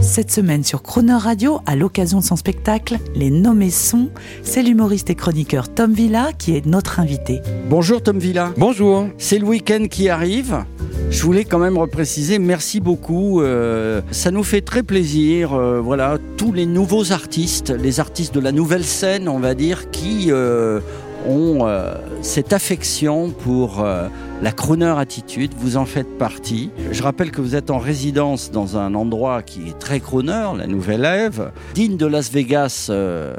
Cette semaine sur Croner Radio, à l'occasion de son spectacle Les Nommés Sons, c'est l'humoriste et chroniqueur Tom Villa qui est notre invité. Bonjour Tom Villa. Bonjour. C'est le week-end qui arrive. Je voulais quand même repréciser, merci beaucoup. euh, ça nous fait très plaisir. euh, voilà, tous les nouveaux artistes, les artistes de la nouvelle scène, on va dire, qui euh, ont euh, cette affection pour euh, la crooner attitude. Vous en faites partie. Je rappelle que vous êtes en résidence dans un endroit qui est très crooner, la Nouvelle Ève, digne de Las Vegas, euh,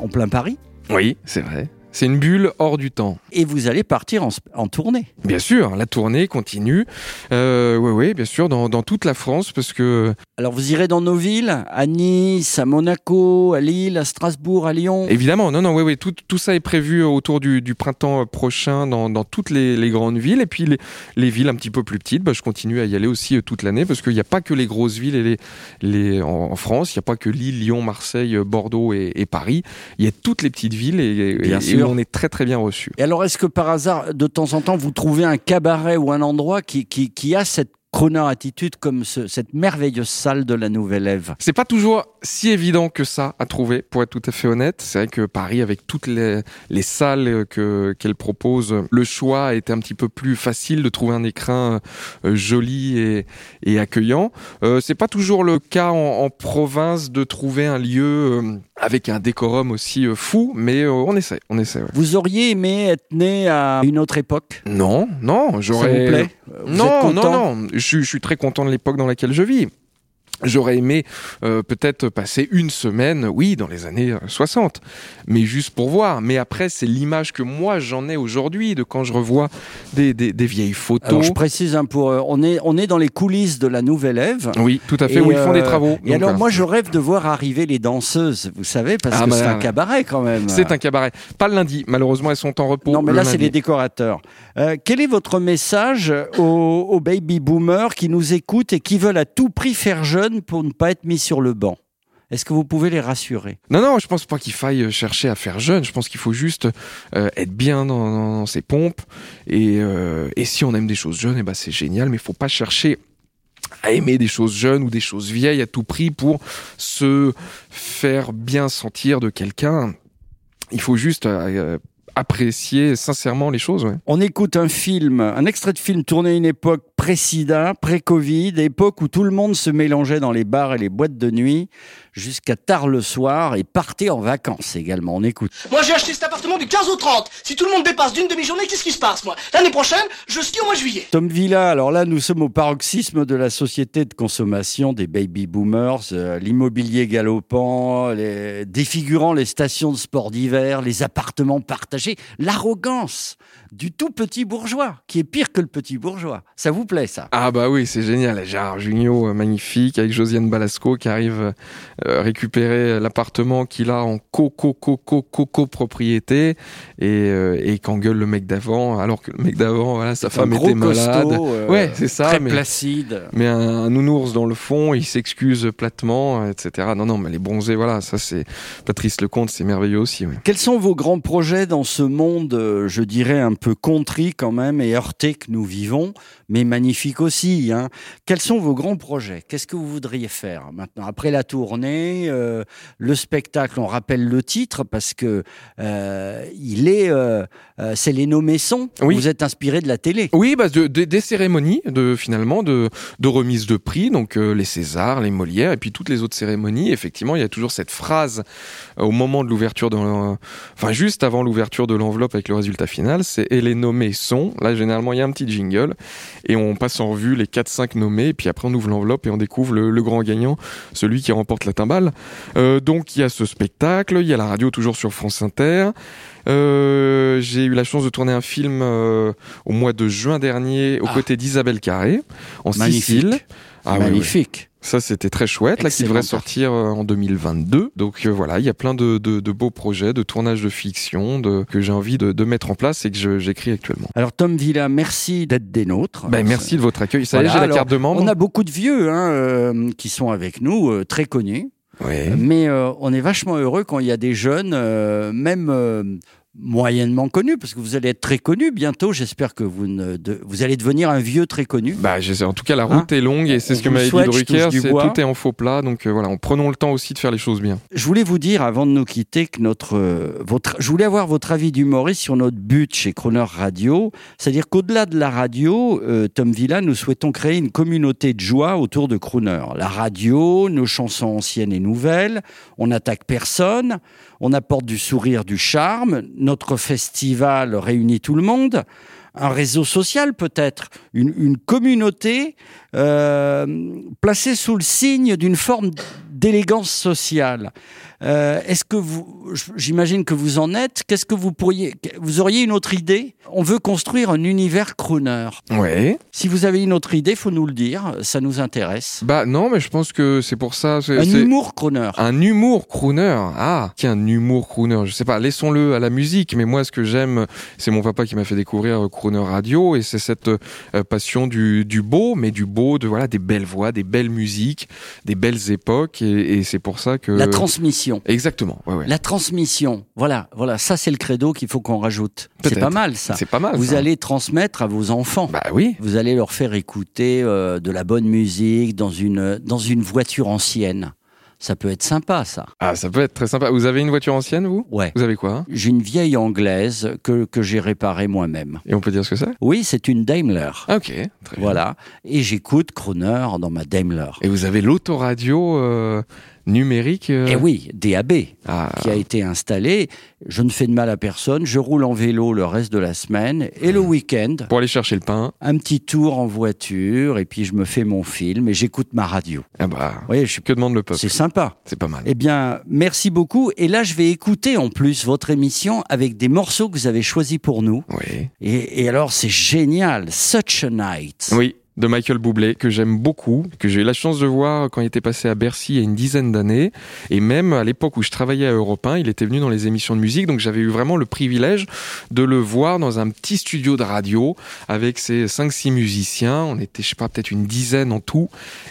en plein Paris. Oui, c'est vrai. C'est une bulle hors du temps. Et vous allez partir en, tournée. Bien sûr, la tournée continue. Euh, oui, oui, bien sûr, dans, dans toute la France, parce que Alors vous irez dans nos villes, à Nice, à Monaco, à Lille, à Strasbourg, à Lyon. évidemment, non, non, oui, oui, tout, tout ça est prévu autour du, du printemps prochain dans, dans toutes les, les grandes villes, et puis les, les villes un petit peu plus petites, bah, je continue à y aller aussi euh, toute l'année, parce qu'il n'y a pas que les grosses villes et les, les en, en France, il n'y a pas que Lille, Lyon, Marseille, Bordeaux et, et Paris. Il y a toutes les petites villes et, et- Bien et sûr. On est très très bien reçus. Et alors est-ce que par hasard, de temps en temps, vous trouvez un cabaret ou un endroit qui, qui, qui a cette crooner attitude comme ce- cette merveilleuse salle de la Nouvelle Ève? C'est pas toujours si évident que ça à trouver, pour être tout à fait honnête. C'est vrai que Paris, avec toutes les, les salles que qu'elle propose, le choix a été un petit peu plus facile de trouver un écrin euh, joli et, et accueillant. Euh, c'est pas toujours le cas en, en province de trouver un lieu euh, avec un décorum aussi euh, fou, mais on essaie, on essaie. ouais. Vous auriez aimé être né à une autre époque? Non, non, Ça j'aurais. vous plaît? Vous êtes non, non, non. Je suis très content de l'époque dans laquelle je vis. J'aurais aimé euh, peut-être passer une semaine, oui, dans les années euh, 60, mais juste pour voir. Mais après, c'est l'image que moi j'en ai aujourd'hui de quand je revois des, des, des vieilles Alors photos. je précise un pour, euh, on est on est dans les coulisses de la Nouvelle Ève. Oui, tout à fait, Et, où ils font des euh, travaux. Et Donc, alors euh, moi je rêve de voir arriver les danseuses, vous savez, parce Ah, que bah, c'est un cabaret quand même. c'est un cabaret. Pas le lundi, malheureusement, elles sont en repos. Non, mais là, c'est les décorateurs. Euh, quel est votre message aux, aux baby boomers qui nous écoutent et qui veulent à tout prix faire jeune pour ne pas être mis sur le banc Est-ce que vous pouvez les rassurer? Non, non, je pense pas qu'il faille chercher à faire jeune. Je pense qu'il faut juste euh, être bien dans, dans- dans ses pompes. Et, euh, et si on aime des choses jeunes, eh ben c'est génial. Mais il faut pas chercher à aimer des choses jeunes ou des choses vieilles à tout prix pour se faire bien sentir de quelqu'un. Il faut juste euh, apprécier sincèrement les choses. Ouais. On écoute un film, un extrait de film tourné à une époque pré-sida, pré-Covid, époque où tout le monde se mélangeait dans les bars et les boîtes de nuit jusqu'à tard le soir et partait en vacances également. On écoute. Moi j'ai acheté cet appartement du 15 au 30. Si tout le monde dépasse d'une demi-journée, qu'est-ce qui se passe moi? L'année prochaine, je skie au mois de juillet. Tom Villa, alors là, nous sommes au paroxysme de la société de consommation des baby boomers, euh, l'immobilier galopant, les, défigurant les stations de sport d'hiver, les appartements partagés, l'arrogance du tout petit bourgeois, qui est pire que le petit bourgeois. Ça vous plaît, ça Ah bah oui, c'est génial. Gérard Jugnot, euh, magnifique, avec Josiane Balasco qui arrive euh, récupérer l'appartement qu'il a en co-co-co-co-co-copropriété et, euh, et qu'engueule le mec d'avant, alors que le mec d'avant, voilà, sa femme Un gros était malade. costaud, euh, Ouais, c'est ça, Très mais- placide. Mais un, un nounours dans le fond, il s'excuse platement, etc. Non, non, mais les bronzés, voilà, ça c'est Patrice Lecomte, c'est merveilleux aussi. ouais. Quels sont vos grands projets dans ce monde, euh, je dirais, un peu contrit quand même et heurté que nous vivons, mais magnifique aussi hein Quels sont vos grands projets? Qu'est-ce que vous voudriez faire maintenant Après la tournée, euh, le spectacle, on rappelle le titre parce que euh, il est, euh, c'est les nommés. Oui. Vous êtes inspiré de la télé. Oui, bah, de, de- des cérémonies de finalement de, de remise de prix, donc les Césars, les Molières, et puis toutes les autres cérémonies. Effectivement, il y a toujours cette phrase au moment de l'ouverture, enfin juste avant l'ouverture de l'enveloppe avec le résultat final, c'est et les nommés sont. Là, généralement, il y a un petit jingle et on passe en revue les 4-5 nommés, et puis après on ouvre l'enveloppe et on découvre le, le grand gagnant, celui qui remporte la timbale. Euh, donc il y a ce spectacle, il y a la radio toujours sur France Inter. Euh, j'ai eu la chance de tourner un film euh, au mois de juin dernier aux Ah. côtés d'Isabelle Carré en Magnifique. Sicile Ah oui, Magnifique. Ça, c'était très chouette, là, qui devrait sortir euh, en 2022. Donc euh, voilà, il y a plein de, de- de beaux projets, de tournages de fiction de, que j'ai envie de, de mettre en place et que j'écris actuellement. Alors Tom Villa, merci d'être des nôtres. Ben, merci de votre accueil. Ça y est, Voilà, j'ai la alors, carte de membre. On a beaucoup de vieux hein, euh, qui sont avec nous, euh, très connus. Mais euh, on est vachement heureux quand il y a des jeunes, euh, même euh, moyennement connus, parce que vous allez être très connus bientôt. J'espère que vous, ne, de- vous allez devenir un vieux très connu. Bah, en tout cas, la route est longue et c'est ce que m'avait dit Drucker, bois. tout est en faux plat. Donc euh, voilà, en prenons le temps aussi de faire les choses bien. Je voulais vous dire, avant de nous quitter, que notre, euh, votre, je voulais avoir votre avis d'humoriste sur notre but chez Croner Radio. C'est-à-dire qu'au-delà de la radio, euh, Tom Villa, nous souhaitons créer une communauté de joie autour de Crooner. La radio, nos chansons anciennes et nouvelles, on n'attaque personne, on apporte du sourire, du charme, notre festival réunit tout le monde. Un réseau social peut-être, une, une communauté euh, placée sous le signe d'une forme d'élégance sociale. Euh, Est-ce que vous, j'imagine que vous en êtes, qu'est-ce que vous pourriez, vous auriez une autre idée? On veut construire un univers crooner. Ouais. Si vous avez une autre idée, faut nous le dire, ça nous intéresse. Bah non, mais je pense que c'est pour ça. Un humour crooner. Un humour crooner. Ah, qui un humour crooner Je sais pas, laissons-le à la musique, mais moi ce que j'aime, c'est mon papa qui m'a fait découvrir euh, Crooner Radio et c'est cette euh, passion du, du beau, mais du beau, de voilà, des belles voix, des belles musiques, des belles époques et, et c'est pour ça que La transmission. Exactement. Ouais, ouais. La transmission. Voilà, voilà, ça c'est le credo qu'il faut qu'on rajoute. C'est pas mal ça. C'est pas mal. Vous ça. allez transmettre à vos enfants. Bah oui. Vous allez leur faire écouter euh, de la bonne musique dans une, dans une voiture ancienne. Ça peut être sympa, ça. Ah, ça peut être très sympa. Vous avez une voiture ancienne, vous? Ouais. Vous avez quoi hein? J'ai une vieille anglaise que, que j'ai réparée moi-même. Et on peut dire ce que c'est? Oui, c'est une Daimler. Ah, Ok. Très bien. Voilà. Et j'écoute Croner dans ma Daimler. Et vous avez l'autoradio euh, numérique. euh, Et oui, DAB, Ah, qui a été installé. Je ne fais de mal à personne. Je roule en vélo le reste de la semaine. Et le week-end, pour aller chercher le pain. un petit tour en voiture. Et puis je me fais mon film et j'écoute ma radio. Ah bah. Vous voyez, je. Que demande le peuple? C'est sympa. C'est pas mal. Eh bien, merci beaucoup. Et là, je vais écouter en plus votre émission avec des morceaux que vous avez choisis pour nous. Oui. Et, et alors, c'est génial. Such a night. Oui, de Michael Bublé, que j'aime beaucoup, que j'ai eu la chance de voir quand il était passé à Bercy il y a une dizaine d'années. Et même à l'époque où je travaillais à Europe 1, il était venu dans les émissions de musique. Donc j'avais eu vraiment le privilège de le voir dans un petit studio de radio avec ses 5-6 musiciens. On était, je sais pas, peut-être une dizaine en tout.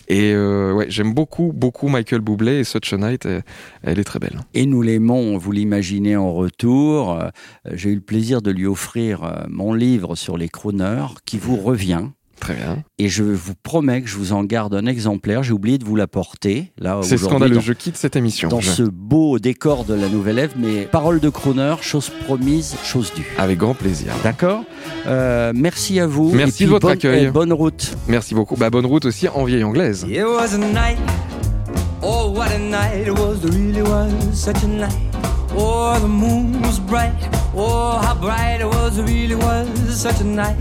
Et euh, ouais, j'aime beaucoup, beaucoup Michael Bublé et Such a Night, elle, elle est très belle. Et nous l'aimons, vous l'imaginez en retour. Euh, J'ai eu le plaisir de lui offrir euh, mon livre sur les crooners qui vous revient. Très bien. Et je vous promets que je vous en garde un exemplaire. J'ai oublié de vous l'apporter. Là, C'est scandaleux, dans- je quitte cette émission. Dans Je- ce beau décor de la Nouvelle Ève, mais paroles de crooner, chose promise, chose due. Avec grand plaisir. D'accord Euh, Merci à vous. Merci de votre bonne- accueil. eh, bonne route. Merci beaucoup. Bah, bonne route aussi en vieille anglaise. It was a night, oh what a night it was, it really was such a night. Oh, the moon was bright, oh how bright it was, it really was such a night.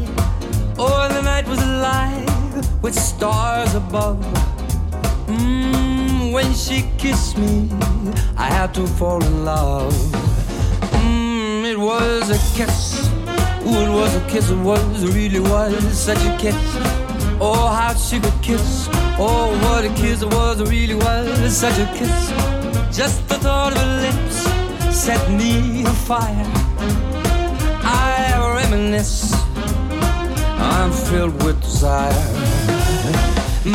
Oh, the night was alive with stars above. Mm, when she kissed me, I had to fall in love. Mm, it was a kiss, ooh, it was a kiss, it was, it really was such a kiss. Oh, how she could kiss. Oh, what a kiss it was, it really was such a kiss. Just the thought of her lips set me afire. I reminisce, I'm filled with desire.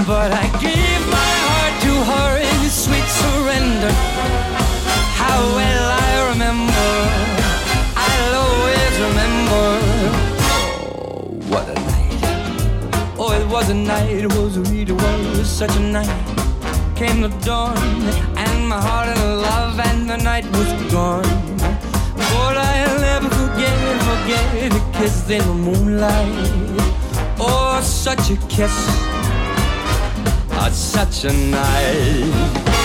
But I gave my heart to her in sweet surrender. How well I remember, I'll always remember. Oh, what a night. Oh, it was a night, it was really was such a night. Came the dawn, and my heart in love, and the night was gone. But I'll never forget, forget the kiss in the moonlight. Such a kiss, oh, such a night.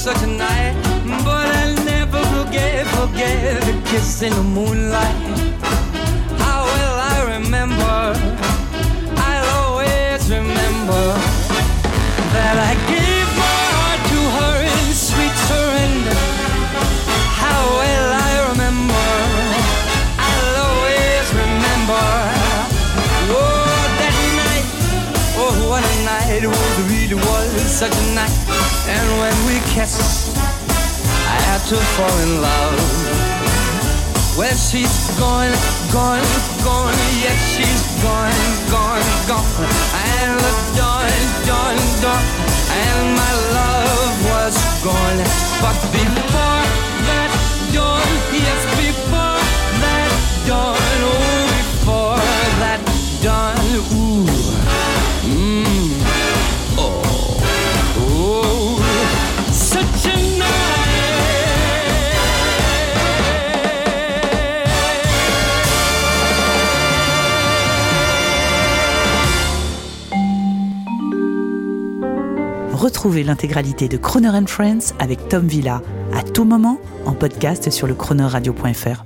Such a night. But I'll never forget, forget the kiss in the moonlight. How well I remember, I'll always remember that I gave my heart to her in sweet surrender. How well I remember, I'll always remember. Oh, that night, oh, what a night, it was, really was such a night. And when we kissed, I had to fall in love. Well, she's gone, gone, gone, yes, she's gone, gone, gone. And the dawn, dawn, dawn, Retrouvez l'intégralité de Croner Friends avec Tom Villa à tout moment en podcast sur le chronoradio.fr.